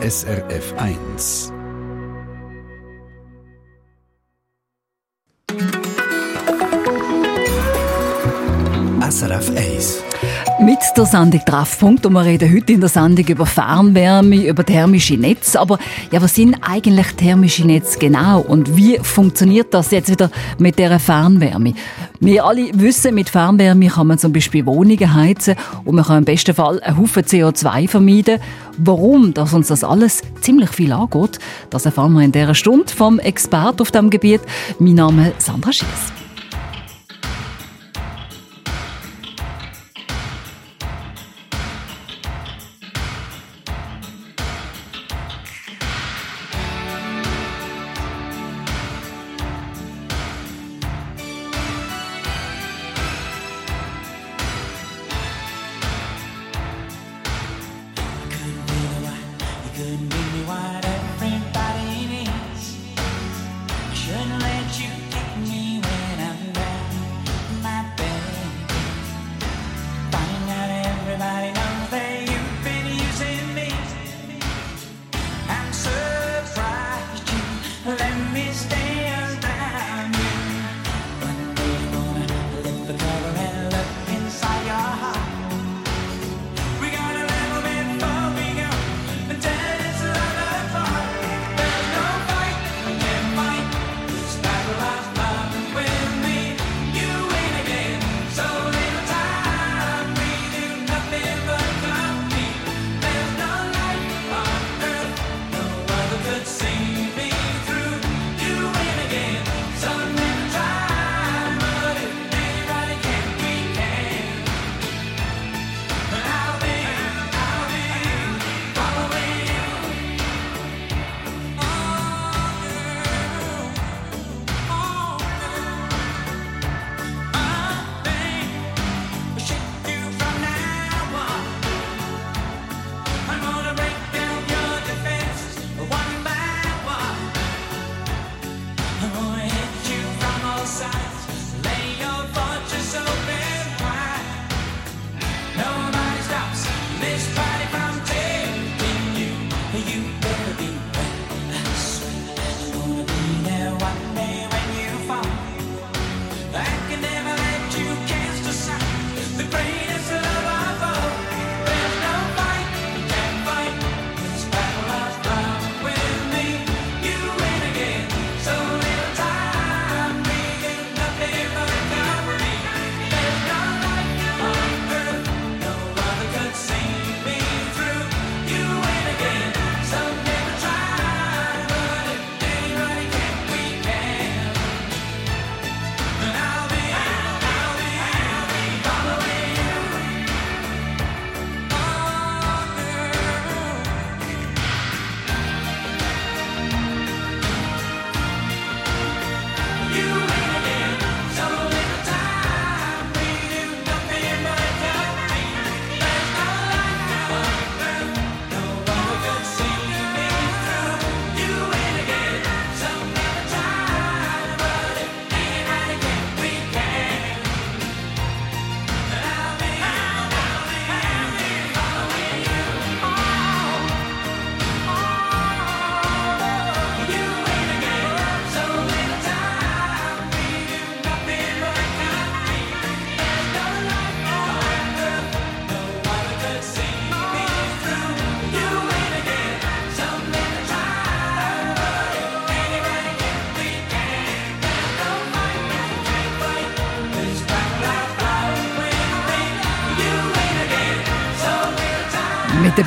SRF 1. SRF 1. Mit der Sendung Treffpunkt und wir reden heute in der Sendung über Fernwärme, über thermische Netze. Aber ja, was sind eigentlich thermische Netze genau und wie funktioniert das jetzt wieder mit der Fernwärme? Wir alle wissen, mit Fernwärme kann man zum Beispiel Wohnungen heizen und man kann im besten Fall einen Haufen CO2 vermeiden. Warum dass uns das alles ziemlich viel angeht, das erfahren wir in dieser Stunde vom Experten auf diesem Gebiet. Mein Name ist Sandra Schiess.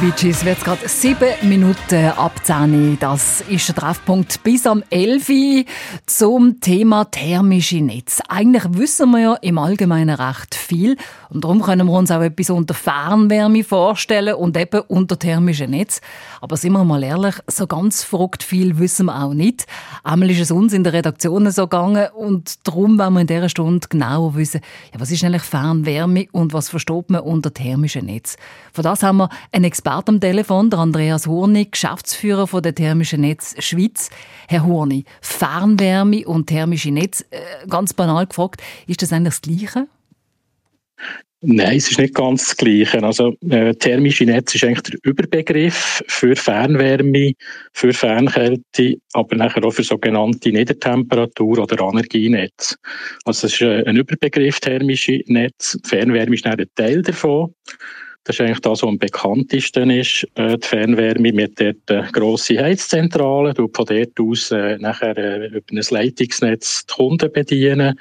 Bee Gees wird gerade sieben Minuten ab 10. Das ist der Treffpunkt bis am 11. zum Thema thermische Netz. Eigentlich wissen wir ja im Allgemeinen recht viel und darum können wir uns auch etwas unter Fernwärme vorstellen und eben unter thermischen Netz. Aber sind wir mal ehrlich, so ganz verrückt viel wissen wir auch nicht. Einmal ist es uns in der Redaktion so gegangen und darum wollen wir in dieser Stunde genauer wissen, ja, was ist eigentlich Fernwärme und was versteht man unter thermischen Netz. Für das haben wir einen Experten am Telefon, der Andreas Hurni, Geschäftsführer von der Thermischen Netz Schweiz. Herr Hurni, Fernwärme und thermische Netz, äh, ganz banal gefragt, ist das eigentlich das Gleiche? Nein, es ist nicht ganz das Gleiche. Also, äh, thermische Netz ist eigentlich der Überbegriff für Fernwärme, für Fernkälte, aber nachher auch für sogenannte Niedertemperatur- oder Energienetz. Also, es ist äh, ein Überbegriff thermische Netz. Fernwärme ist ein Teil davon. Das ist eigentlich das, was am bekanntesten ist, äh, die Fernwärme mit der äh, grosse Heizzentrale, du von dort aus äh, nachher äh, über ein Leitungsnetz die Kunden bedienen.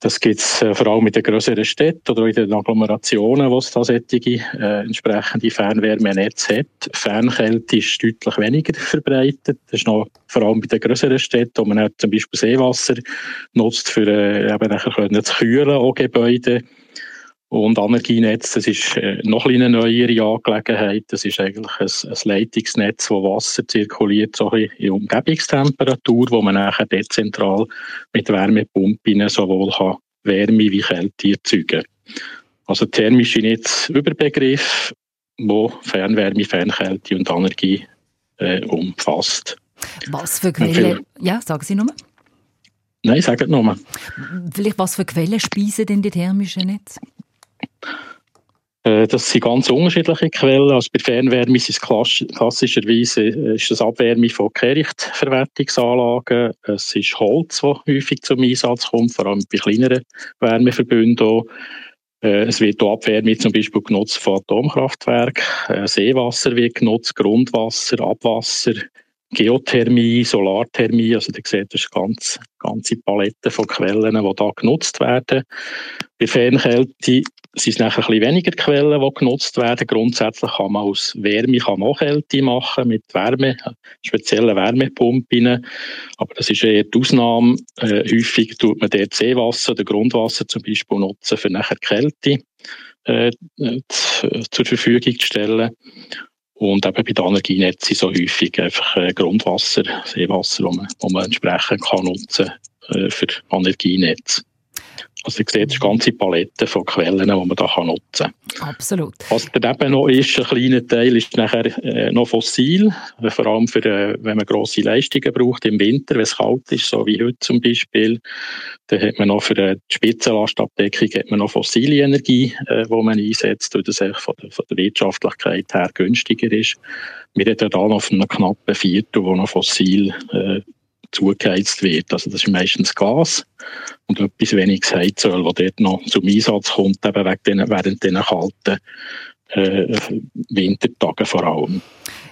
Das gibt es äh, vor allem in den größeren Städten oder in den Agglomerationen, wo es da solche äh, entsprechende Fernwärmenetze hat. Fernkälte ist deutlich weniger verbreitet. Das ist noch vor allem bei den größeren Städten, wo man zum Beispiel Seewasser nutzt, für äh, eben nachher können zu kühlen, auch Gebäude. Und Energienetz, das ist äh, noch eine neuere Angelegenheit. Das ist eigentlich ein, ein Leitungsnetz, wo Wasser zirkuliert, so in Umgebungstemperatur, wo man nachher dezentral mit Wärmepumpen sowohl kann Wärme wie Kälte erzeugen Also thermische Netzüberbegriff, wo Fernwärme, Fernkälte und Energie äh, umfasst. Was für Quellen? Ja, sagen Sie nochmal. Nein, sagen nochmal. Vielleicht was für Quellen speisen denn die thermischen Netze? Äh, das sind ganz unterschiedliche Quellen. Also bei Fernwärme ist es klassischerweise äh, ist das Abwärme von Kehrichtverwertungsanlagen. Es ist Holz, das häufig zum Einsatz kommt, vor allem bei kleineren Wärmeverbünden. Äh, es wird auch Abwärme zum Beispiel genutzt von Atomkraftwerken. Seewasser wird genutzt, Grundwasser, Abwasser, Geothermie, Solarthermie. Also, ihr seht, das ist eine ganz, ganze Palette von Quellen, die da genutzt werden. Bei Fernkälte sind es nachher ein bisschen weniger Quellen, die genutzt werden. Grundsätzlich kann man aus Wärme kann auch Kälte machen mit Wärme, speziellen Wärmepumpen. Aber das ist eher die Ausnahme. Äh, häufig tut man dort Seewasser oder Grundwasser zum Beispiel nutzen, für nachher Kälte äh, zur Verfügung zu stellen. Und eben bei den Energienetzen so häufig einfach äh, Grundwasser, Seewasser, das man, man entsprechend kann nutzen äh, für Energienetze. Also ihr seht, eine ganze Palette von Quellen, die man da nutzen kann. Absolut. Was daneben noch ist, ein kleiner Teil ist nachher äh, noch fossil, vor allem für, äh, wenn man grosse Leistungen braucht im Winter, wenn es kalt ist, so wie heute zum Beispiel. Dann hat man noch für äh, die Spitzenlastabdeckung hat man noch fossile Energie, äh, die man einsetzt, weil das von der, von der Wirtschaftlichkeit her günstiger ist. Wir reden da noch von einem knappen Viertel, wo noch fossil äh, zugeheizt wird. Also das ist meistens Gas und etwas weniges Heizöl, das dort noch zum Einsatz kommt, eben während diesen kalten äh, Wintertagen vor allem.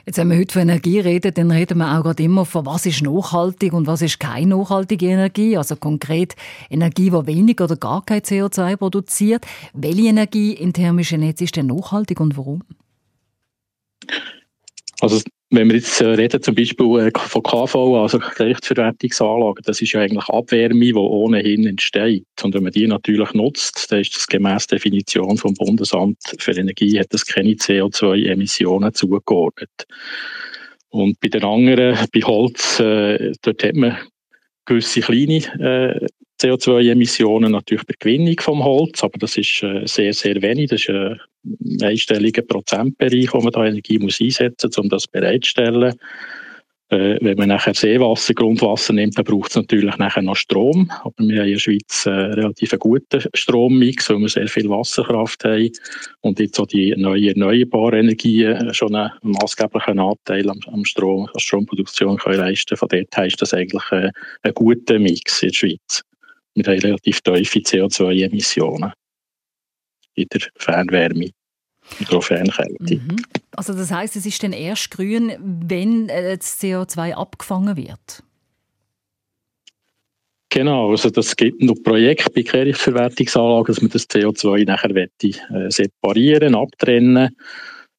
Jetzt, wenn wir heute von Energie reden, dann reden wir auch gerade immer von, was ist nachhaltig und was ist keine nachhaltige Energie. Also konkret Energie, die wenig oder gar kein CO2 produziert. Welche Energie in thermischen Netz ist denn nachhaltig und warum? Also wenn wir jetzt äh, reden zum Beispiel äh, von KV, also Gerichtsverwertungsanlagen, das ist ja eigentlich Abwärme, die ohnehin entsteht. Und wenn man die natürlich nutzt, dann ist das gemäß Definition vom Bundesamt für Energie, hat das keine CO2-Emissionen zugeordnet. Und bei den anderen, bei Holz, äh, dort hat man gewisse kleine äh, CO2-Emissionen natürlich bei Gewinnung vom Holz, aber das ist äh, sehr, sehr wenig. Das ist ein einstelliger Prozentbereich, wo man da Energie muss einsetzen muss, um das bereitzustellen. Äh, wenn man nachher Seewasser, Grundwasser nimmt, dann braucht es natürlich nachher noch Strom. Aber wir haben in der Schweiz äh, relativ einen guten Strommix, weil wir sehr viel Wasserkraft haben und jetzt auch die neuen erneuerbaren Energien schon einen maßgeblichen Anteil am, am Strom, an Stromproduktion können leisten. Von dort her das eigentlich ein, ein guter Mix in der Schweiz. Wir haben relativ tiefe CO2-Emissionen in der Fernwärme. Mhm. Also das heißt, es ist dann erst grün, wenn äh, das CO2 abgefangen wird? Genau, also das gibt noch Projekte bei Kehrichtverwertungsanlagen, dass man das CO2 nachher wette, äh, separieren, abtrennen.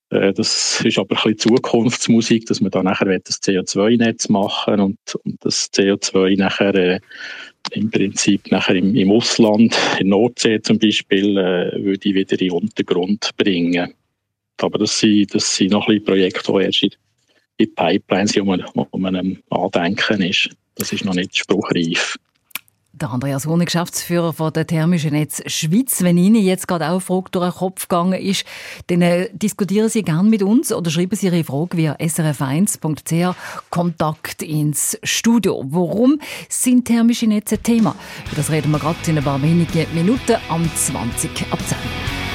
Äh, das ist aber ein bisschen Zukunftsmusik, dass man da nachher das CO2-Netz machen und, und das CO2 nachher im Prinzip nachher im, im Ausland, in Nordsee zum Beispiel, äh, würde ich wieder in den Untergrund bringen. Aber das sind, das sind noch ein Projekte, die erst in, in Pipelines sind, wo man, wo man am Andenken ist. Das ist noch nicht spruchreif. Der Andreas Hohne, Geschäftsführer von der Thermischen Netz Schweiz. Wenn Ihnen jetzt gerade auch Frage durch den Kopf gegangen ist, dann äh, diskutieren Sie gerne mit uns oder schreiben Sie Ihre Frage via srf1.ch Kontakt ins Studio. Warum sind thermische Netze Thema? Das reden wir gerade in ein paar wenigen Minuten am 20 ab 10.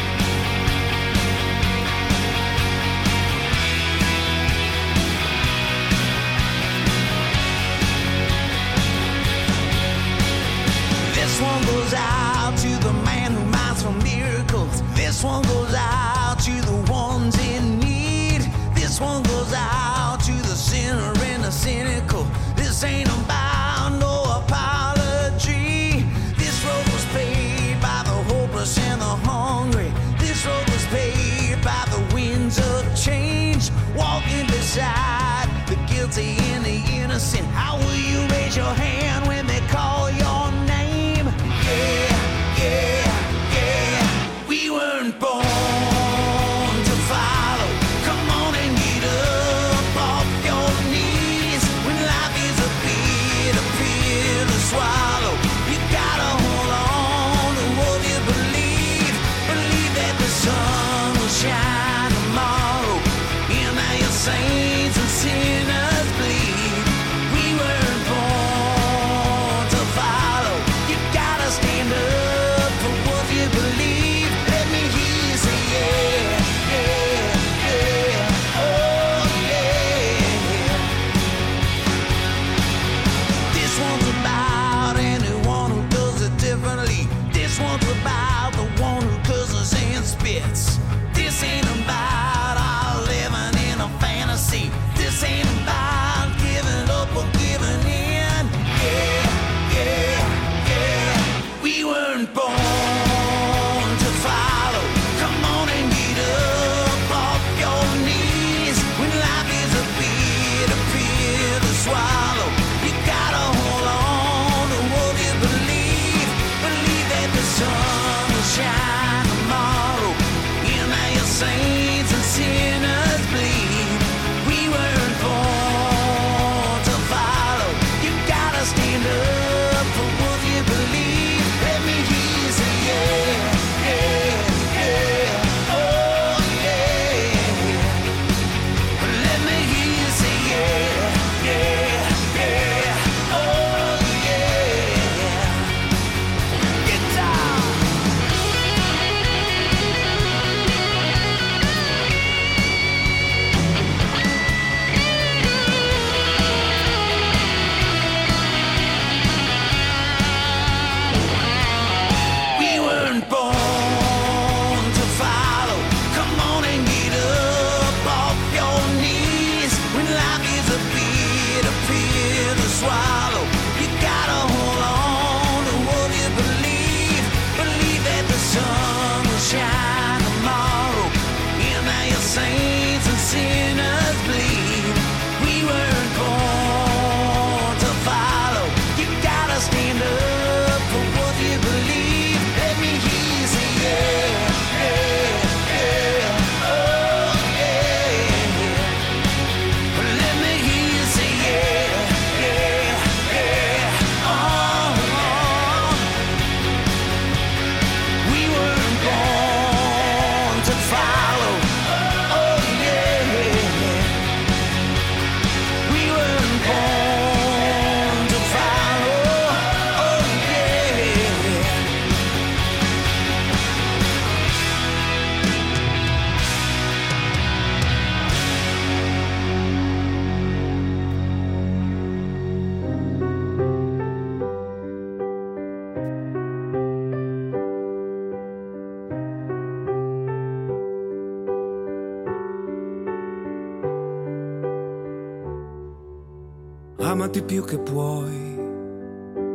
Amati più che puoi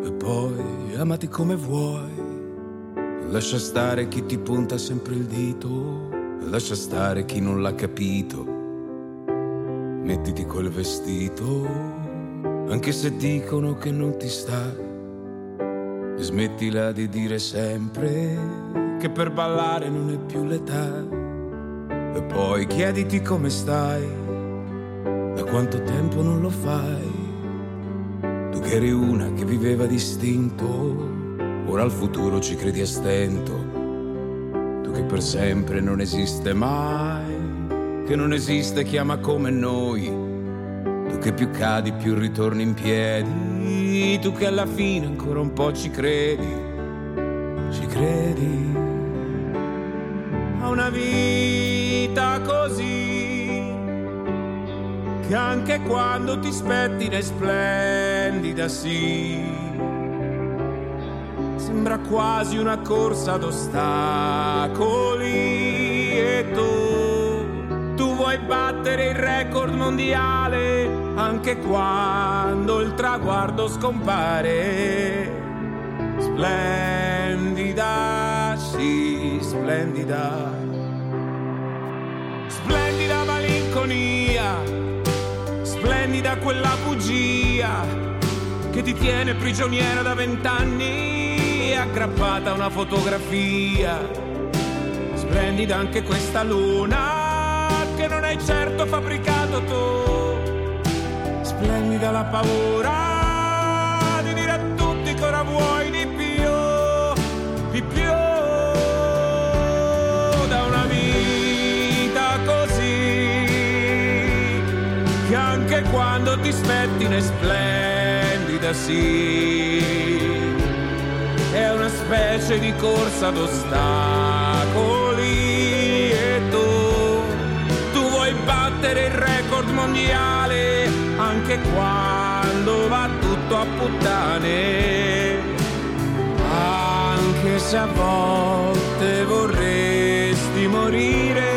e poi amati come vuoi. Lascia stare chi ti punta sempre il dito, lascia stare chi non l'ha capito. Mettiti quel vestito, anche se dicono che non ti sta. E smettila di dire sempre che per ballare non è più l'età. E poi chiediti come stai, da quanto tempo non lo fai che eri una che viveva distinto, ora al futuro ci credi a stento. Tu che per sempre non esiste mai, che non esiste chi ama come noi. Tu che più cadi più ritorni in piedi, tu che alla fine ancora un po' ci credi, ci credi a una vita che anche quando ti spetti ne splendida sì. Sembra quasi una corsa ad ostacoli e tu tu vuoi battere il record mondiale anche quando il traguardo scompare. Splendida sì splendida. Splendida malinconia, splendida quella bugia che ti tiene prigioniera da vent'anni aggrappata a una fotografia. Splendida anche questa luna che non hai certo fabbricato tu. Splendida la paura di dire a tutti che ora vuoi anche quando ti spetti ne splendida sì è una specie di corsa ad ostacoli e tu tu vuoi battere il record mondiale anche quando va tutto a puttane anche se a volte vorresti morire.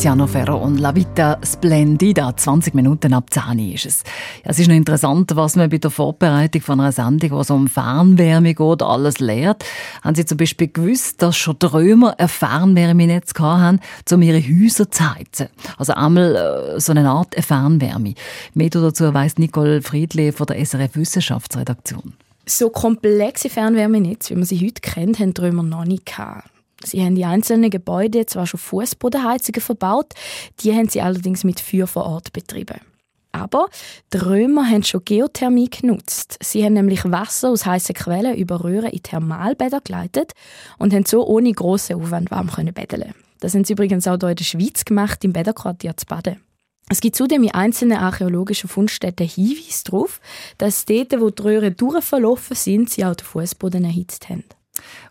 Tiziano Ferro und La Vita Splendida. 20 Minuten ab 10 ist es. Ja, es ist noch interessant, was man bei der Vorbereitung von einer Sendung, wo es um Fernwärme geht, alles lehrt. Haben Sie zum Beispiel gewusst, dass schon die Römer ein Fernwärmenetz hatten, um ihre Häuser zu heizen? Also einmal äh, so eine Art Fernwärme. Mehr dazu weiss Nicole Friedli von der SRF Wissenschaftsredaktion. So komplexe Fernwärmenetze, wie man sie heute kennt, haben die Römer noch nicht gehabt. Sie haben die einzelnen Gebäude zwar schon Fußbodenheizungen verbaut, die haben sie allerdings mit Feuer vor Ort betrieben. Aber die Römer haben schon Geothermie genutzt. Sie haben nämlich Wasser aus heißen Quellen über Röhren in Thermalbäder geleitet und haben so ohne grossen Aufwand warm können. Das haben sie übrigens auch hier in der Schweiz gemacht, im Bäderquartier zu Baden. Es gibt zudem in einzelnen archäologischen Fundstätten Hinweise darauf, dass dort, wo die Röhren durchverlaufen sind, sie auch den Fußboden erhitzt haben.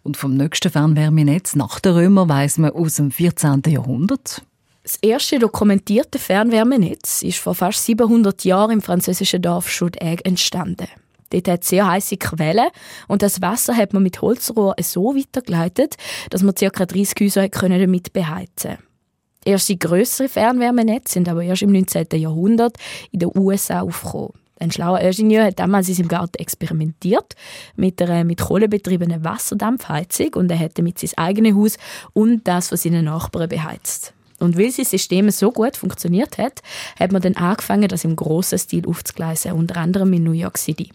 Und vom nächsten Fernwärmenetz nach den Römer weiss man aus dem 14. Jahrhundert. Das erste dokumentierte Fernwärmenetz ist vor fast 700 Jahren im französischen Dorf Chaudeig entstanden. Dort hat es sehr heiße Quellen und das Wasser hat man mit Holzrohr so weitergeleitet, dass man ca. 30 Häuser damit beheizen Erste größere Fernwärmenetze sind aber erst im 19. Jahrhundert in den USA aufgekommen. Ein schlauer Ingenieur hat damals in seinem Garten experimentiert mit einer mit Kohle betriebenen Wasserdampfheizung und er hat damit sein eigenes Haus und das von seinen Nachbarn beheizt. Und weil sein System so gut funktioniert hat, hat man dann angefangen, das im grossen Stil aufzugleisen, unter anderem in New York City.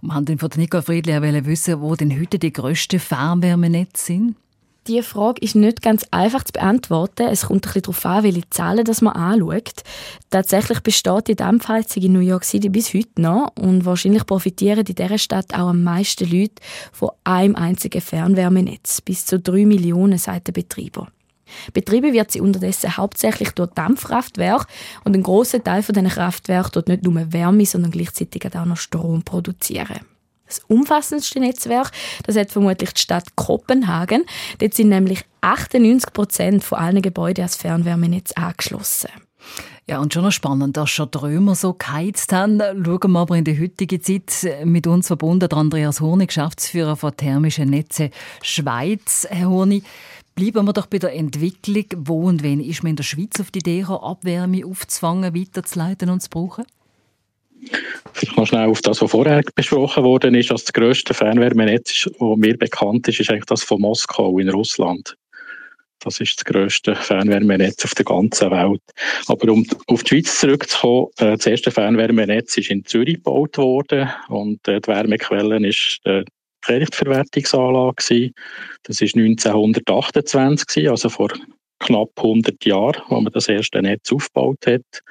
Und wir haben dann von Nico Friedli wissen, wo denn heute die grössten Fernwärmenetze sind. Diese Frage ist nicht ganz einfach zu beantworten. Es kommt ein bisschen darauf an, welche Zahlen das man anschaut. Tatsächlich besteht die Dampfheizung in New York City bis heute noch und wahrscheinlich profitieren in dieser Stadt auch am meisten Leute von einem einzigen Fernwärmenetz. Bis zu drei Millionen, sagt der Betreiber. Betrieben wird sie unterdessen hauptsächlich durch Dampfkraftwerke und ein großer Teil von diesen Kraftwerken dort nicht nur Wärme, sondern gleichzeitig auch noch Strom produzieren. Das umfassendste Netzwerk, das hat vermutlich die Stadt Kopenhagen. Dort sind nämlich 98 Prozent von allen Gebäuden als Fernwärmenetz angeschlossen. Ja, und schon noch spannend, dass schon die Römer so geheizt haben. Schauen wir aber in die heutige Zeit mit uns verbunden, Andreas Horni, Geschäftsführer von Thermischen Netze Schweiz. Herr Horni, Bleiben wir doch bei der Entwicklung. Wo und wen ist man in der Schweiz auf die Idee gekommen, Abwärme aufzufangen, weiterzuleiten und zu brauchen? Vielleicht noch schnell auf das, was vorher besprochen worden ist, dass das grösste Fernwärmenetz, das mir bekannt ist, ist eigentlich das von Moskau in Russland. Das ist das grösste Fernwärmenetz auf der ganzen Welt. Aber um auf die Schweiz zurückzukommen, äh, das erste Fernwärmenetz ist in Zürich gebaut worden und äh, die Wärmequelle ist die Kreditverwertungsanlage. Das war 1928, also vor knapp 100 Jahren, als man das erste Netz aufgebaut hat.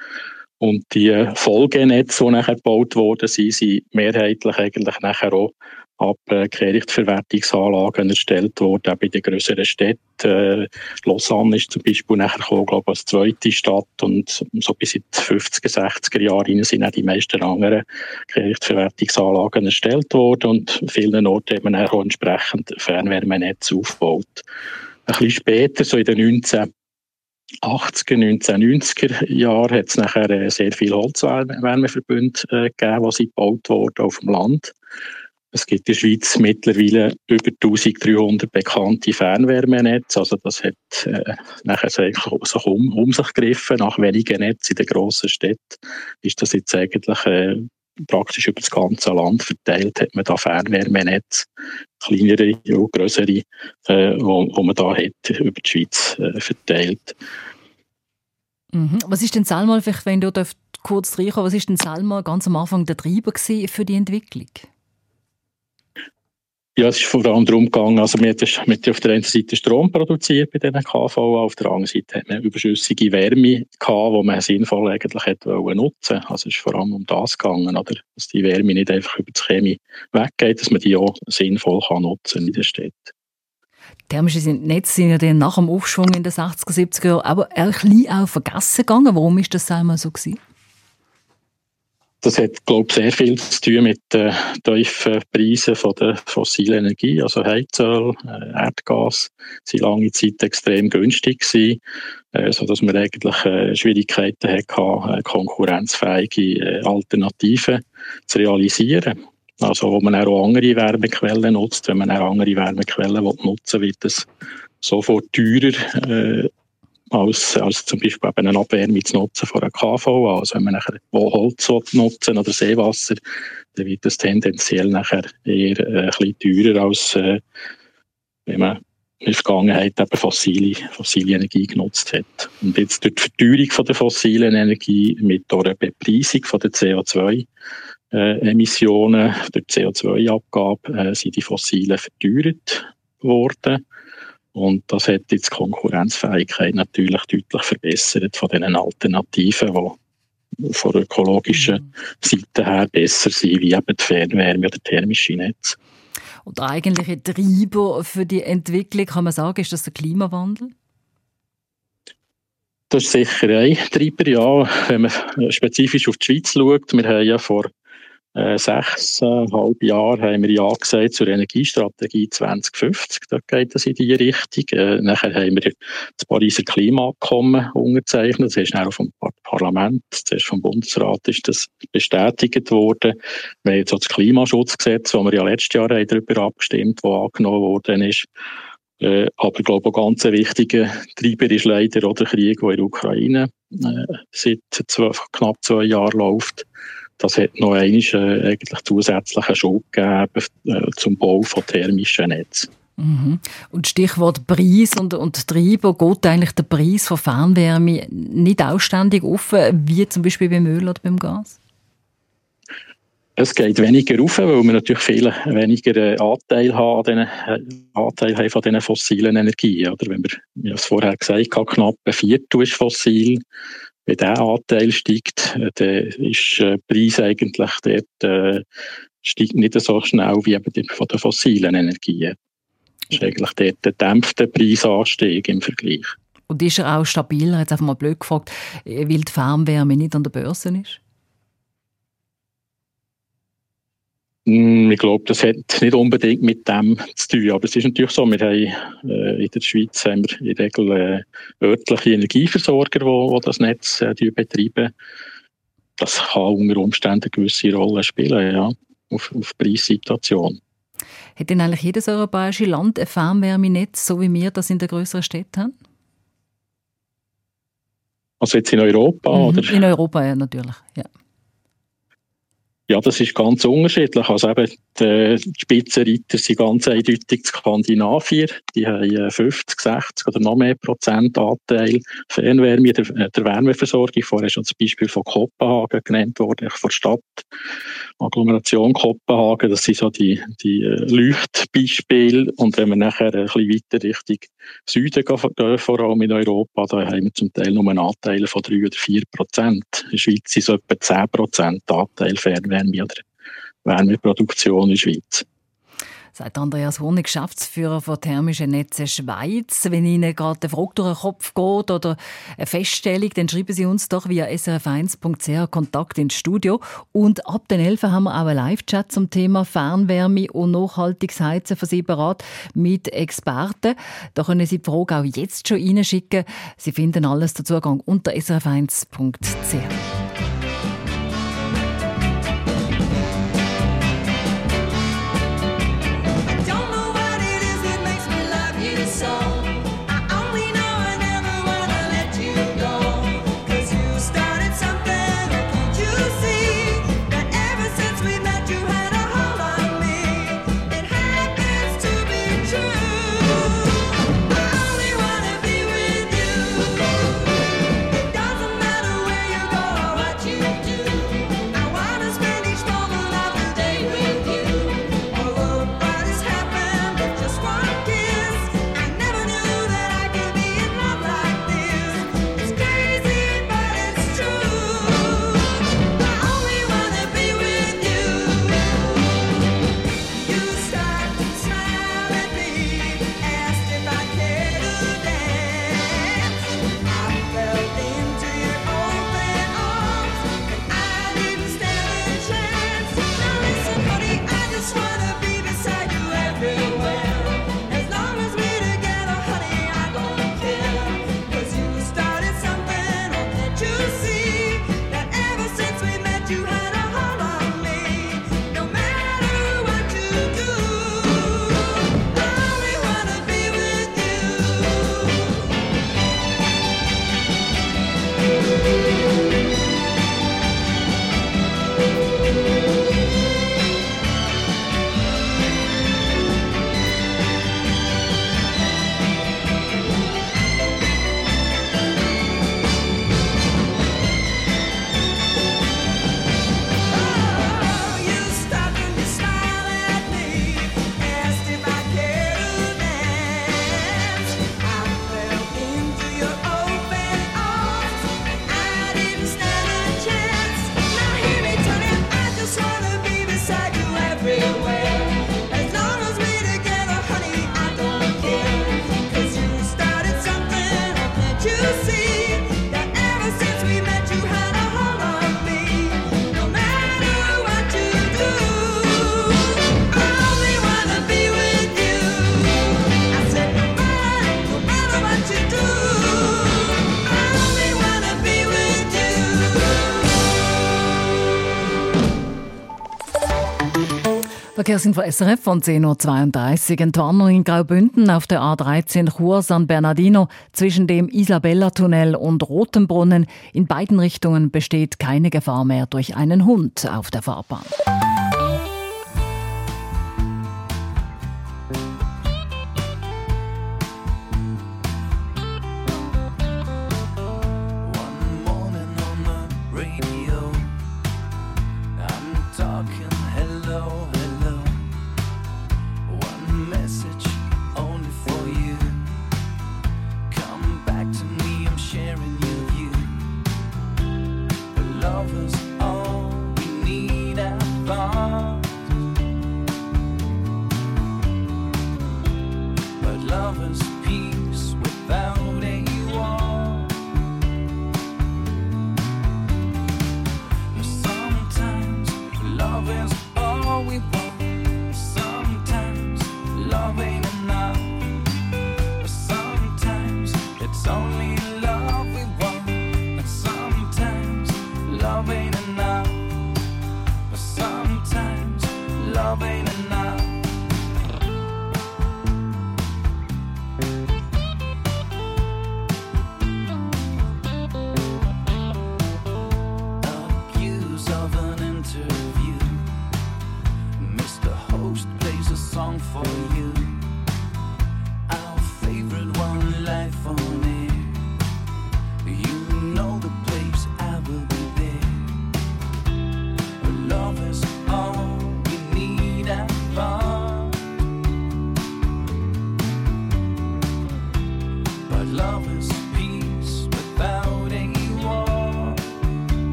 Und die Folgenetze, die nachher gebaut wurden, sind, sind mehrheitlich eigentlich nachher auch ab äh, Kehrichtverwertungsanlagen erstellt worden, auch bei den größeren Städten. Äh, Lausanne ist zum Beispiel nachher gekommen, glaube ich, als zweite Stadt und so bis in die 50er, 60er Jahre sind auch die meisten anderen Kehrichtverwertungsanlagen erstellt worden und vielen Orten haben wir auch entsprechend Fernwärmenetze aufgebaut. Ein bisschen später, so in den 19 80er, 1990er Jahren hat es nachher äh, sehr viele Holzwärmeverbünde äh, gegeben, die gebaut wurden auf dem Land. Es gibt in der Schweiz mittlerweile über 1300 bekannte Fernwärmenetze. Also das hat äh, nachher sich um, um sich gegriffen. Nach wenigen Netzen in den grossen Städten ist das jetzt eigentlich äh, praktisch über das ganze Land verteilt. Hat man da Fernwärmenetze, kleinere und größere, äh, wo, wo man da hat, über die Schweiz äh, verteilt. Mhm. Was ist denn Salma, wenn du kurz reinkommen, was ist denn Salma ganz am Anfang der Treiber für die Entwicklung? Ja, es ist vor allem darum gegangen, also wir haben auf der einen Seite Strom produziert bei diesen KVA, auf der anderen Seite hat man überschüssige Wärme gehabt, die man sinnvoll eigentlich hätte nutzen Also es ist vor allem um das gegangen, oder? dass die Wärme nicht einfach über das Chemie weggeht, dass man die auch sinnvoll kann nutzen in der Stadt. Thermische Netze sind ja dann nach dem Aufschwung in den 60er, 70er Jahren aber ein bisschen auch vergessen gegangen. Warum ist das einmal so gewesen? Das hat, glaube ich, sehr viel zu tun mit den tiefen Preisen von der fossilen Energie, also Heizöl, äh, Erdgas, sind lange Zeit extrem günstig gewesen, äh, so dass man eigentlich äh, Schwierigkeiten hatte, konkurrenzfähige Alternativen zu realisieren. Also, wo man auch andere Wärmequellen nutzt. Wenn man auch andere Wärmequellen nutzen will, wird es sofort teurer als, als zum Beispiel eben eine Abwärme zu nutzen von einer KVA. Also wenn man nachher Holz nutzen oder Seewasser, dann wird das tendenziell nachher eher äh, ein bisschen teurer als äh, wenn man in der Vergangenheit eben fossile, fossile Energie genutzt hat. Und jetzt durch die Verteuerung von der fossilen Energie mit der Bepreisung von der CO2 äh, Emissionen, durch die CO2-Abgabe, äh, sind die fossilen verteuert worden. Und das hat jetzt die Konkurrenzfähigkeit natürlich deutlich verbessert von den Alternativen, die von der ökologischen mhm. Seite her besser sind, wie eben die Fernwärme oder thermische Netze. Und der eigentliche Treiber für die Entwicklung, kann man sagen, ist das der Klimawandel? Das ist sicher ein Treiber, ja. Wenn man spezifisch auf die Schweiz schaut, wir haben ja vor äh, sechseinhalb Jahren haben wir Ja gesagt zur Energiestrategie 2050. Da geht es in die Richtung. Äh, nachher haben wir das Pariser Klimaabkommen unterzeichnet. Das ist auch vom Parlament, zuerst vom Bundesrat ist das bestätigt worden. Wir haben jetzt auch das Klimaschutzgesetz, das wir ja letztes Jahr darüber abgestimmt haben, das angenommen worden ist. Äh, aber ich glaube, ein ganz wichtiger Treiber ist leider auch der Krieg, der in der Ukraine äh, seit zwei, knapp zwei Jahren läuft das hat noch einmal äh, eigentlich zusätzlichen Schub gegeben äh, zum Bau von thermischen Netzen. Mhm. Und Stichwort Preis und, und Treiber, geht eigentlich der Preis von Fernwärme nicht ausständig offen, wie zum Beispiel beim Öl oder beim Gas? Es geht weniger rauf, weil wir natürlich viel weniger Anteil haben, an diesen, äh, Anteil haben von diesen fossilen Energien. Oder wenn wir, wie ich es vorher gesagt habe, knapp ein Viertel ist fossil. Wenn dieser Anteil steigt, äh, dann ist der Preis eigentlich dort, äh, steigt nicht so schnell wie eben von den fossilen Energien. Das ist eigentlich dort der dämpfte Preisanstieg im Vergleich. Und ist er auch stabiler, jetzt einfach mal blöd gefragt, weil die Fernwärme nicht an der Börse ist? Ich glaube, das hat nicht unbedingt mit dem zu tun. Aber es ist natürlich so, wir haben äh, in der Schweiz haben wir in der Regel äh, örtliche Energieversorger, die, das Netz äh, betreiben. Das kann unter Umständen eine gewisse Rolle spielen, ja, auf, auf Preissituation. Hat denn eigentlich jedes europäische Land ein Fernwärmenetz, so wie wir das in den größeren Städten haben? Also jetzt in Europa, mhm, oder? In Europa, ja, natürlich, ja. Ja, das ist ganz unterschiedlich. Also eben, die Spitzenreiter sind ganz eindeutig die Skandinavier. Die haben 50, 60 oder noch mehr Prozent Anteil Fernwärme der, der Wärmeversorgung. Vorher ist schon das Beispiel von Kopenhagen genannt worden, von der Stadt. Agglomeration Kopenhagen, das sind so die, die äh, Leuchtbeispiele. Und wenn wir nachher ein bisschen weiter Richtung Süden gehen, vor allem in Europa, da haben wir zum Teil nur einen Anteil von 3 oder 4 Prozent. In der Schweiz sind es etwa 10 Prozent Anteil Fernwärme oder Wärmeproduktion in der Schweiz sagt Andreas Honig, Geschäftsführer von Thermischen Netze Schweiz. Wenn Ihnen gerade der Frage durch den Kopf geht oder eine Feststellung, dann schreiben Sie uns doch via srf1.ch Kontakt ins Studio. Und ab den 11 haben wir auch einen Live-Chat zum Thema Fernwärme und nachhaltiges Heizen Sie bereit mit Experten. Da können Sie die Frage auch jetzt schon reinschicken. Sie finden alles dazu unter srf1.ch. choose Verkehrsinfo SRF von 10.32 Uhr. Entwarnung in Graubünden auf der A13 Chur San Bernardino zwischen dem Isabella-Tunnel und Rotenbrunnen. In beiden Richtungen besteht keine Gefahr mehr durch einen Hund auf der Fahrbahn. Baby.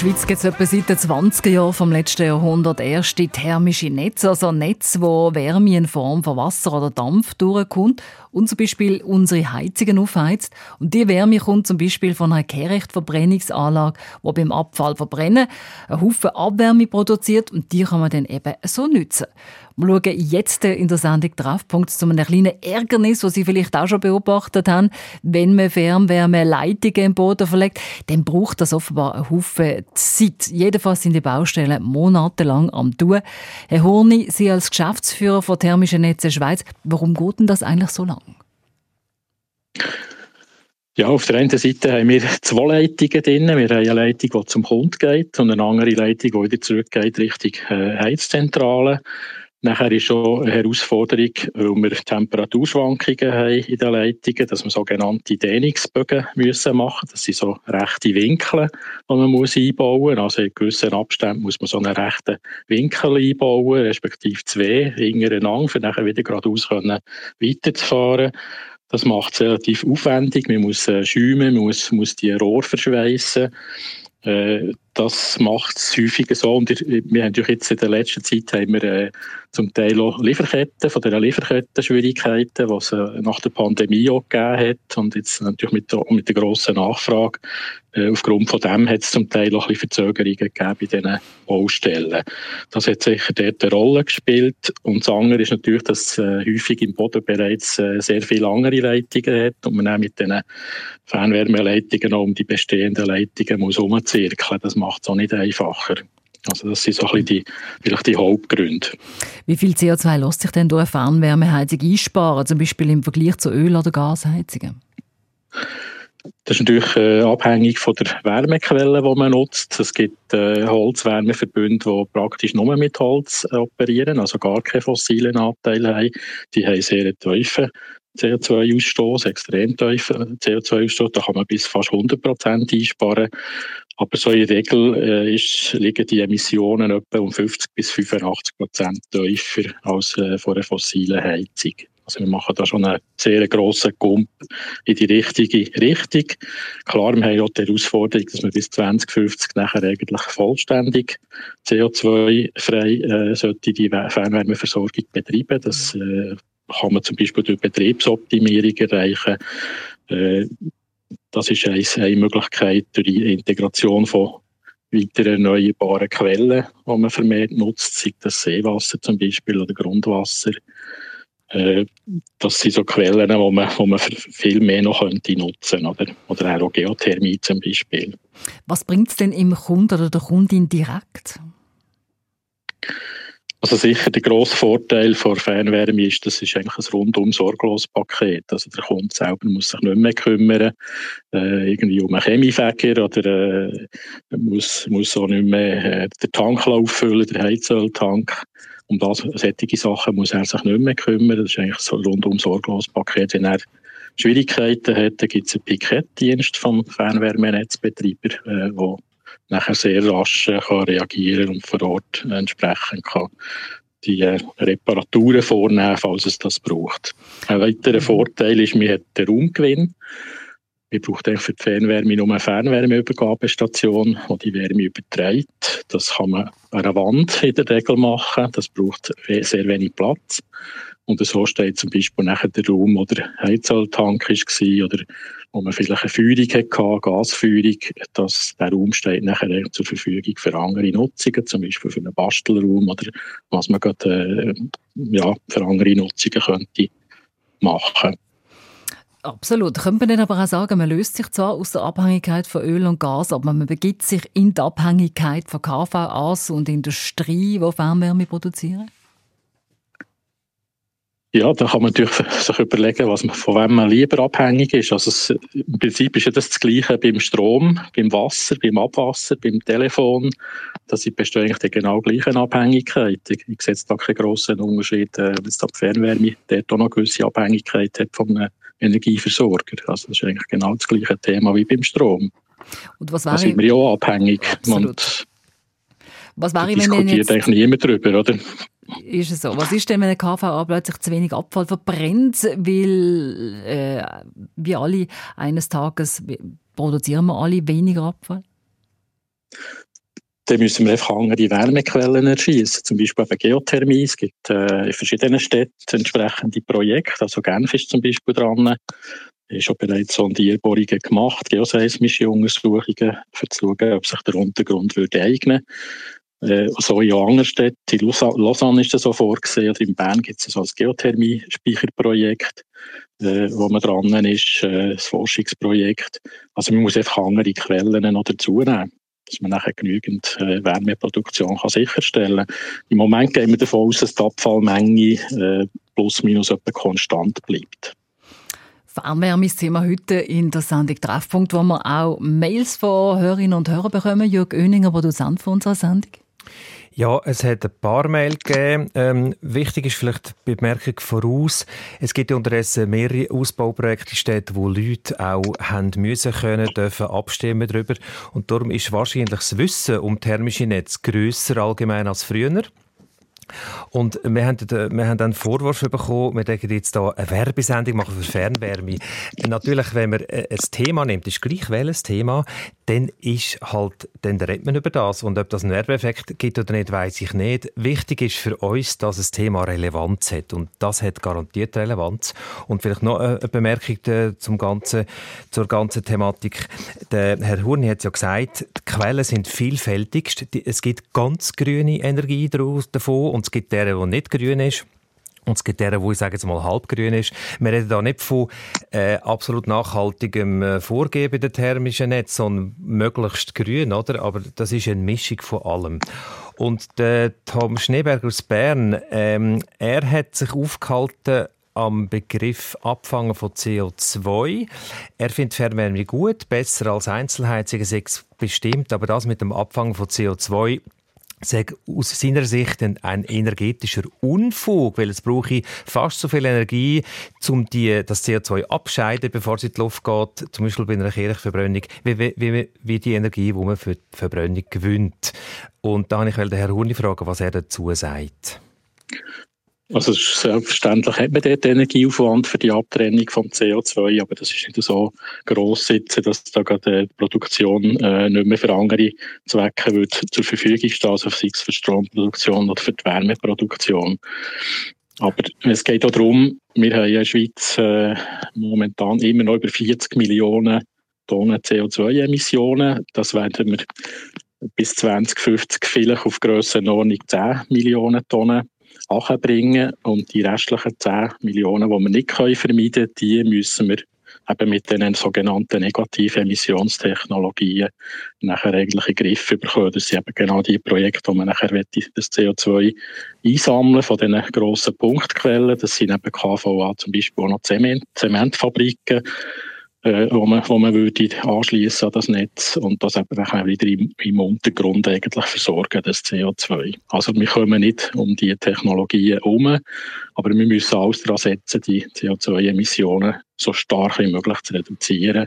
Schweiz gibt es etwa seit den 20er Jahren vom letzten Jahrhundert erste thermische Netze, also Netze, wo Wärme in Form von Wasser oder Dampf durchkommt und zum Beispiel unsere Heizungen aufheizt. Und die Wärme kommt zum Beispiel von einer Kehrichtverbrennungsanlage, die beim Abfall verbrennen einen Haufen Abwärme produziert und die kann man dann eben so nutzen. Schauen jetzt in der Sendung Treffpunkt zu einem kleinen Ärgernis, das Sie vielleicht auch schon beobachtet haben. Wenn man Fernwärmeleitungen im Boden verlegt, dann braucht das offenbar einen Haufen Zeit. Jedenfalls sind die Baustellen monatelang am Tun. Herr Horni, Sie als Geschäftsführer von Thermischen Netze Schweiz, warum geht denn das eigentlich so lang? Ja, auf der einen Seite haben wir zwei Leitungen drin. Wir haben eine Leitung, die zum Kunden geht und eine andere Leitung, die wieder zurückgeht Richtung äh, Heizzentrale. Nachher ist schon eine Herausforderung, weil wir Temperaturschwankungen haben in den Leitungen, dass wir sogenannte Dehnungsbögen müssen machen. Das sind so rechte Winkel, die man muss einbauen muss. Also in gewissen Abständen muss man so einen rechten Winkel einbauen, respektive zwei hintereinander, um nachher wieder geradeaus weiterzufahren. Das macht es relativ aufwendig. Man muss äh, schäumen, man muss, muss die Rohr verschweissen. Äh, das macht es häufiger so. Und wir haben jetzt in der letzten Zeit haben wir, äh, zum Teil auch Lieferketten, von der Lieferketten-Schwierigkeiten, die es äh, nach der Pandemie auch gegeben hat. Und jetzt natürlich mit der, mit der grossen Nachfrage. Äh, aufgrund von dem hat es zum Teil auch ein bisschen Verzögerungen gegeben bei diesen Baustellen. Das hat sicher dort eine Rolle gespielt. Und das andere ist natürlich, dass äh, häufig im Boden bereits äh, sehr viele andere Leitungen hat und man auch mit diesen Fernwärmeleitungen auch um die bestehenden Leitungen muss umzirkeln. Das es auch nicht einfacher. Also das sind so ein bisschen die, vielleicht die Hauptgründe. Wie viel CO2 lässt sich denn durch eine Fernwärmeheizung einsparen, zum Beispiel im Vergleich zu Öl- oder Gasheizungen? Das ist natürlich äh, abhängig von der Wärmequelle, die man nutzt. Es gibt äh, Holzwärmeverbünde, die praktisch nur mit Holz operieren, also gar keine fossilen Anteile haben. Die haben sehr tiefen CO2-Ausstoß, extrem tiefen CO2-Ausstoß. Da kann man bis fast 100 Prozent einsparen. Aber so in der Regel äh, ist, liegen die Emissionen etwa um 50 bis 85 Prozent tiefer als äh, von einer fossilen Heizung. Also wir machen da schon einen sehr grossen Gump in die richtige Richtung. Klar, wir haben auch die Herausforderung, dass wir bis 2050 nachher eigentlich vollständig CO2-frei äh, sollte die Fernwärmeversorgung betreiben. Das äh, kann man zum Beispiel durch Betriebsoptimierung erreichen. Äh, das ist eine Möglichkeit durch die Integration von weiteren erneuerbaren Quellen, die man vermehrt nutzt, sei das Seewasser zum Beispiel oder Grundwasser. Äh, das sind so Quellen, wo man, wo man viel mehr noch könnte nutzen oder oder auch Geothermie zum Beispiel. Was bringt es denn im Kunden oder der Kundin direkt? Also sicher der grosse Vorteil von Fernwärme ist, das ist eigentlich ein rundum sorglos Paket. Also der Kunde selber muss sich nicht mehr kümmern, äh, irgendwie um einen Chemiefäger oder äh, muss, muss auch nicht mehr äh, den Tank auffüllen, den Heizöltank. Um das, solche Sachen muss er sich nicht mehr kümmern. Das ist eigentlich so ein rundum sorglos Paket. Wenn er Schwierigkeiten hat, dann gibt es einen Pikettdienst vom Fernwärmenetzbetreiber, äh, wo nachher sehr rasch äh, kann reagieren und vor Ort entsprechend kann die äh, Reparaturen vornehmen, falls es das braucht. Ein weiterer mhm. Vorteil ist, man hat den Raumgewinn. Wir brauchen für die Fernwärme nur eine Fernwärmeübergabestation, die die Wärme überträgt. Das kann man an einer Wand in der Regel machen. Das braucht sehr wenig Platz. Und so steht zum Beispiel nachher der Raum, wo der Heizöltank war oder wo man vielleicht eine Feuerung hatte, Gasfeuerung, dass der Raum steht nachher zur Verfügung für andere Nutzungen, zum Beispiel für einen Bastelraum oder was man gerade, äh, ja, für andere Nutzungen könnte machen. Absolut. Könnte man dann aber auch sagen, man löst sich zwar aus der Abhängigkeit von Öl und Gas, aber man begibt sich in die Abhängigkeit von KVAs und Industrie, die Fernwärme produzieren? Ja, da kann man natürlich sich überlegen, was man, von wem man lieber abhängig ist. Also es, im Prinzip ist ja das, das Gleiche beim Strom, beim Wasser, beim Abwasser, beim Telefon. Das bestehen eigentlich die genau gleichen Abhängigkeiten. Ich, ich sehe jetzt da keinen grossen Unterschied, äh, wenn es da die Fernwärme dort auch noch gewisse Abhängigkeit hat von einem Energieversorger. Also das ist eigentlich genau das gleiche Thema wie beim Strom. Und was wäre, da sind wir ja auch abhängig. Absolut. Und was wäre, wenn diskutiert eigentlich niemand darüber, oder? Ist es so. Was ist denn, wenn ein KVA plötzlich zu wenig Abfall verbrennt, weil äh, wir alle eines Tages produzieren wir alle weniger Abfall? dann müssen wir einfach andere Wärmequellen erschießen, zum Beispiel eben Geothermie. Es gibt äh, in verschiedenen Städten entsprechende Projekte, also Genf ist zum Beispiel dran, ist schon bereits Sondierbohrungen gemacht, geoseismische Untersuchungen, um zu schauen, ob sich der Untergrund würde eignen äh, so in anderen Städten, in Lausanne ist das so vorgesehen, oder in Bern gibt es so ein Geothermie-Speicherprojekt, äh, wo man dran ist, äh, das Forschungsprojekt. Also man muss einfach andere Quellen noch dazu nehmen dass man nachher genügend äh, Wärmeproduktion kann sicherstellen kann. Im Moment gehen wir davon aus, dass die Abfallmenge äh, plus minus etwa konstant bleibt. Fernwärme ist Thema heute in der Sendung Treffpunkt, wo wir auch Mails von Hörerinnen und Hörern bekommen. Jörg Oeninger, Produzent von unserer Sendung. Ja, es hat ein paar Mail gegeben. Ähm, wichtig ist vielleicht die Bemerkung voraus. Es gibt unterdessen mehrere Ausbauprojekte in Städten, wo Leute auch haben müssen können, dürfen abstimmen darüber. Und darum ist wahrscheinlich das Wissen um thermische Netze grösser allgemein als früher. Und wir haben, wir haben einen Vorwurf bekommen, wir denken jetzt hier eine Werbesendung machen für Fernwärme. Natürlich, wenn man äh, ein Thema nimmt, ist gleich welches Thema, dann ist halt, dann redet man über das. Und ob das einen Werbeeffekt gibt oder nicht, weiß ich nicht. Wichtig ist für uns, dass das Thema Relevanz hat. Und das hat garantiert Relevanz. Und vielleicht noch eine Bemerkung äh, zum ganzen, zur ganzen Thematik. Der Herr Hurni hat ja gesagt, Quellen sind vielfältig. Es gibt ganz grüne Energie davon und es gibt deren, die nicht grün ist. Und es gibt deren, wo ich sage jetzt mal halbgrün ist. Wir reden da nicht von äh, absolut nachhaltigem äh, Vorgehen der thermischen Netz, sondern möglichst grün, oder? Aber das ist eine Mischung von allem. Und der Tom Schneeberger aus Bern, ähm, er hat sich aufgehalten am Begriff Abfangen von CO2. Er findet Fernwärme gut, besser als Einzelheizungen, bestimmt, aber das mit dem Abfangen von CO2 sage aus seiner Sicht ein, ein, energetischer Unfug, weil es brauche fast so viel Energie, um die, das CO2 abscheiden, bevor es in die Luft geht, zum Beispiel bei einer Kirchverbrennung, wie, wie, wie die Energie, die man für die Verbrennung gewinnt. Und da habe ich den Herrn Hurni fragen, was er dazu sagt. Also selbstverständlich hat man dort Energieaufwand für die Abtrennung vom CO2, aber das ist nicht so gross sitzen, dass da gerade die Produktion äh, nicht mehr für andere Zwecke wird zur Verfügung stehen, also sei es für Stromproduktion oder für die Wärmeproduktion. Aber es geht auch darum, wir haben in der Schweiz äh, momentan immer noch über 40 Millionen Tonnen CO2-Emissionen. Das werden wir bis 2050 vielleicht auf Grössenordnung 10 Millionen Tonnen bringen und die restlichen 10 Millionen, die wir nicht können vermeiden können, die müssen wir eben mit den sogenannten negativen Emissionstechnologien nachher eigentlich in den Griff bekommen. Das sind eben genau die Projekte, wo man nachher das CO2 einsammeln von diesen grossen Punktquellen. Das sind eben KVA zum Beispiel auch noch Zement, Zementfabriken, äh, wo man, wo man würde anschließen an das Netz und das eben dann wieder im, im Untergrund eigentlich versorgen, das CO2. Also wir kommen nicht um die Technologien herum, aber wir müssen alles daran setzen, die CO2-Emissionen so stark wie möglich zu reduzieren,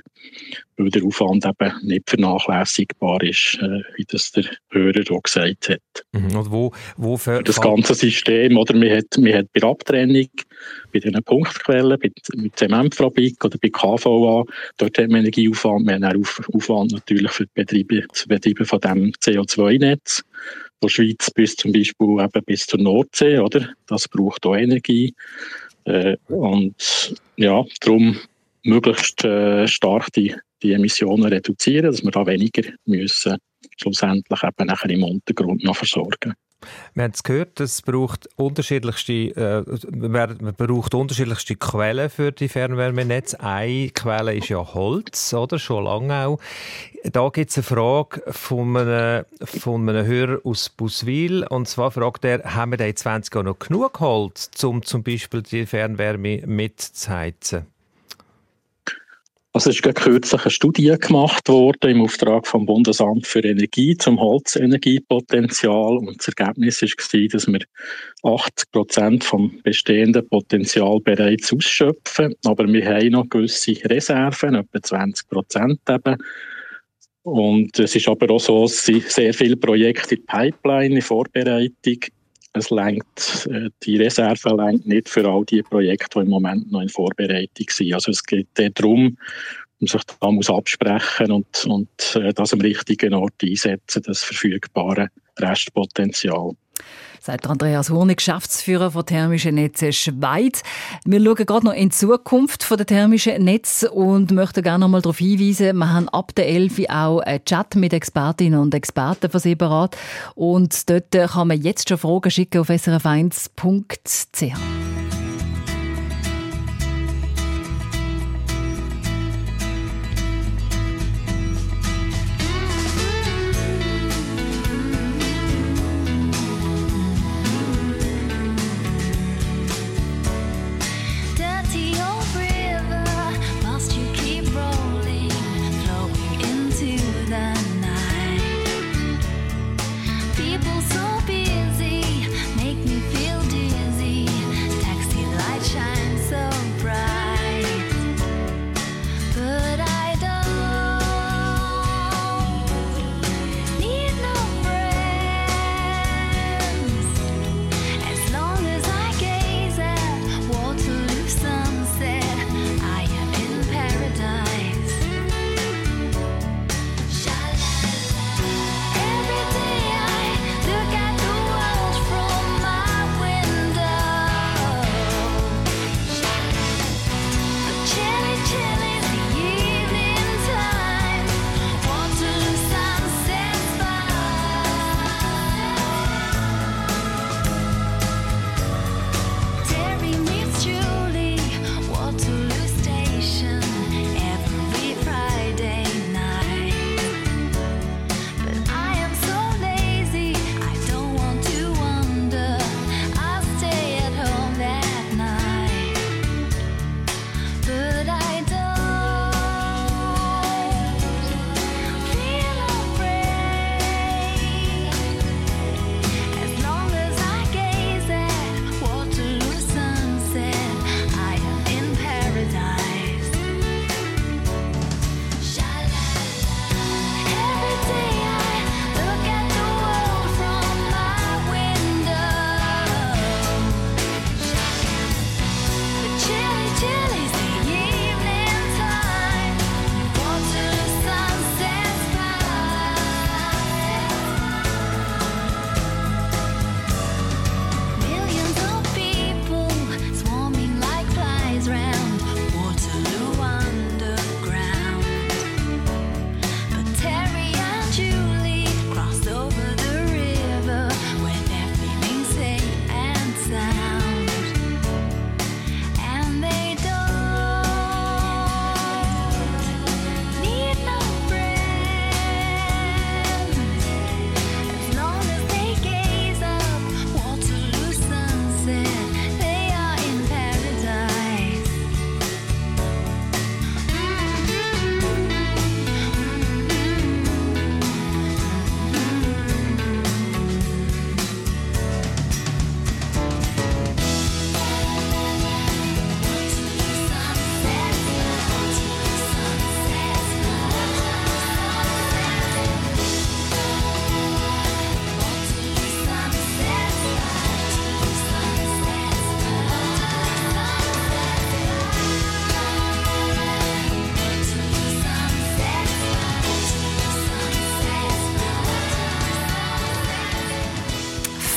weil der Aufwand eben nicht vernachlässigbar ist, äh, wie das der Hörer auch gesagt hat. Mhm. Und wo, wo für, das ganze System, oder man hat, man hat bei der Abtrennung, bei diesen Punktquellen, bei, mit Zementfabrik oder bei KVA, dort hat man Energieaufwand, man hat auch Aufwand natürlich für die Betriebe, das Betreiben von dem CO2-Netz von Schweiz bis zum Beispiel eben bis zur Nordsee, oder? Das braucht auch Energie. Äh, und ja, darum möglichst äh, stark die, die Emissionen reduzieren, dass wir da weniger müssen schlussendlich eben nachher im Untergrund noch versorgen. Wir haben es gehört, es braucht unterschiedlichste, äh, man braucht unterschiedlichste Quellen für die Fernwärmenetze. Eine Quelle ist ja Holz, oder? Schon lange auch. Da gibt es eine Frage von einem, von einem Hörer aus Buswil. Und zwar fragt er, haben wir da in 20 Jahren noch genug Holz, um zum Beispiel die Fernwärme mitzuheizen? Also es ist kürzlich eine Studie gemacht worden im Auftrag vom Bundesamt für Energie zum Holzenergiepotenzial. Und das Ergebnis war, dass wir 80 Prozent vom bestehenden Potenzial bereits ausschöpfen, aber wir haben noch gewisse Reserven, etwa 20 Prozent eben. Und es ist aber auch so, es sind sehr viele Projekte in der Pipeline, in Vorbereitung, es lenkt, äh, die Reserve lenkt nicht für all die Projekte, die im Moment noch in Vorbereitung sind. Also es geht darum, man sich da muss absprechen und, und äh, das am richtigen Ort einsetzen, das verfügbare Restpotenzial sagt Andreas Hornig, Geschäftsführer von Thermischen Netze Schweiz. Wir schauen gerade noch in die Zukunft der thermischen Netze und möchten gerne noch mal darauf hinweisen, wir haben ab der 11 auch einen Chat mit Expertinnen und Experten von separat und dort kann man jetzt schon Fragen schicken auf srf1.ch.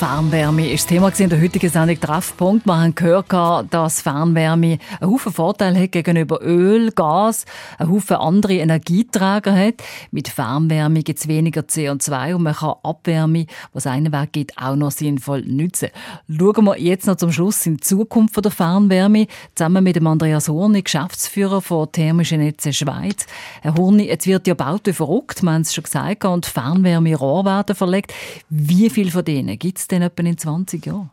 Fernwärme ist das Thema in der heutigen Sendung Treffpunkt. Wir haben gehört, dass Fernwärme einen Haufen Vorteile hat gegenüber Öl, Gas, einen Haufen andere Energieträger hat. Mit Fernwärme gibt es weniger CO2 und man kann Abwärme, was einen Weg gibt, auch noch sinnvoll nutzen. Schauen wir jetzt noch zum Schluss in die Zukunft der Fernwärme, zusammen mit dem Andreas Horni, Geschäftsführer von Thermischen Netze Schweiz. Herr Horni, jetzt wird ja baut wie verrückt, wir haben es schon gesagt, und Fernwärme Rohr werden verlegt. Wie viel von denen gibt es denn etwa in 20 Jahren?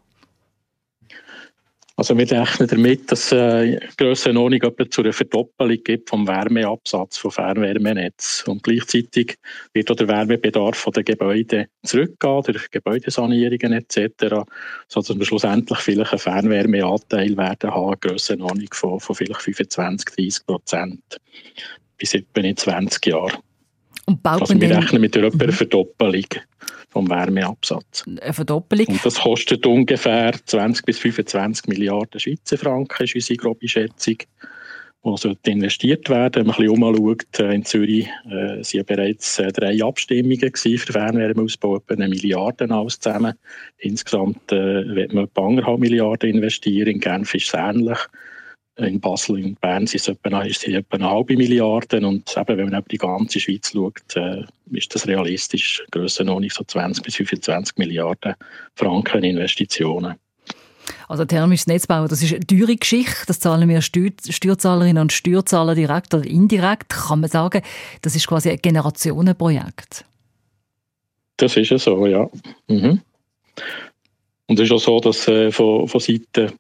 Also wir rechnen damit, dass es äh, Grössenordnung etwa zu einer Verdoppelung gibt vom Wärmeabsatz von Fernwärmenetz. Und gleichzeitig wird auch der Wärmebedarf der Gebäude zurückgehen, durch Gebäudesanierungen etc., sodass wir schlussendlich vielleicht einen Fernwärmeanteil werden haben, Grössenordnung von, von vielleicht 25, 30 Prozent bis etwa in 20 Jahren. Und baut also wir rechnen mit einer mhm. Verdoppelung vom Wärmeabsatz. Eine Verdoppelung? Und das kostet ungefähr 20 bis 25 Milliarden Schweizer Franken, ist unsere grobe Schätzung. wo investiert werden. Wenn man ein bisschen umschaut, äh, in Zürich äh, sind bereits äh, drei Abstimmungen für Fernwärmeausbau, etwa eine Milliarde alles zusammen. Insgesamt äh, wird man etwa anderthalb Milliarden investieren. In Genf ist es ähnlich. In Basel und Bern sind es etwa, ist es etwa eine halbe Milliarde. Und eben, wenn man über die ganze Schweiz schaut, äh, ist das realistisch. Grössenordnung so 20 bis 25 Milliarden Franken Investitionen. Also thermisches Netzbau, das ist eine teure Geschichte. Das zahlen wir Steuerzahlerinnen und Steuerzahler direkt oder indirekt. Kann man sagen, das ist quasi ein Generationenprojekt. Das ist ja so, ja. Mhm. Und es ist auch so, dass äh, von, von Seiten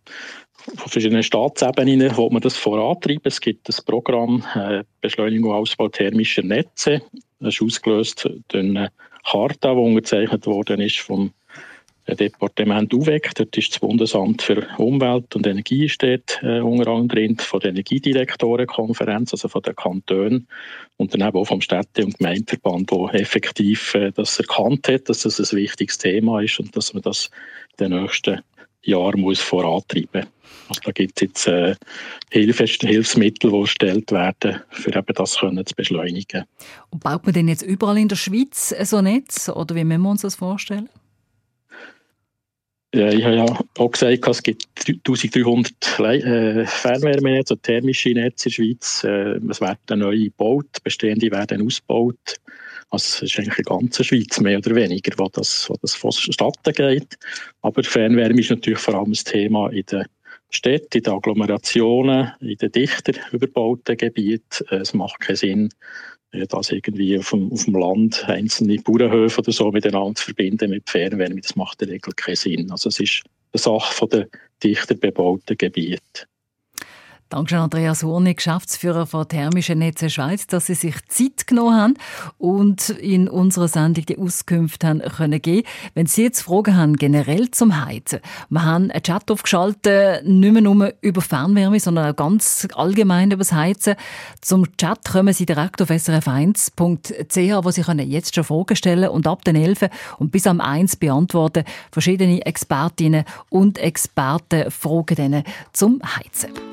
von verschiedenen Staatsebenen wo man das vorantreiben. Es gibt das Programm äh, Beschleunigung und Ausbau thermischer Netze. Das ist ausgelöst durch eine Charta, die unterzeichnet worden ist vom Departement UWEC. Dort ist das Bundesamt für Umwelt und Energie steht äh, unter anderem drin, von der Energiedirektorenkonferenz, also von den Kantonen und dann eben auch vom Städte- und Gemeindeverband, der effektiv äh, das erkannt hat, dass das ein wichtiges Thema ist und dass man das den nächsten Jahren muss vorantreiben also da gibt es jetzt äh, Hilfe, Hilfsmittel, die erstellt werden, für eben das können zu beschleunigen. Und baut man denn jetzt überall in der Schweiz so ein Netz oder wie müssen wir uns das vorstellen? Ja, ich habe ja auch gesagt, es gibt 1300 äh, Fernwärmenetze, thermische Netze in der Schweiz. Äh, es werden neue gebaut, bestehende werden ausgebaut. Also es ist eigentlich die ganze Schweiz mehr oder weniger, wo das, wo das vonstatten geht. Aber Fernwärme ist natürlich vor allem das Thema in den Städten, in den Agglomerationen, in den dichter überbauten Gebieten. Äh, es macht keinen Sinn, das irgendwie auf dem, auf dem Land einzelne Bauernhöfe oder so miteinander zu verbinden mit Fernwärme, das macht in der Regel keinen Sinn. Also es ist eine Sache der dichter bebauten Gebiete. Dankeschön, Andreas Hornig, Geschäftsführer von Thermische Netze Schweiz, dass Sie sich Zeit genommen haben und in unserer Sendung die Auskünfte haben können geben. Wenn Sie jetzt Fragen haben, generell zum Heizen, wir haben einen Chat aufgeschaltet, nicht mehr nur über Fernwärme, sondern auch ganz allgemein über das Heizen. Zum Chat kommen Sie direkt auf srf1.ch, wo Sie können jetzt schon Fragen stellen und ab den 11 und bis am 1 beantworten verschiedene Expertinnen und Experten Fragen zum Heizen.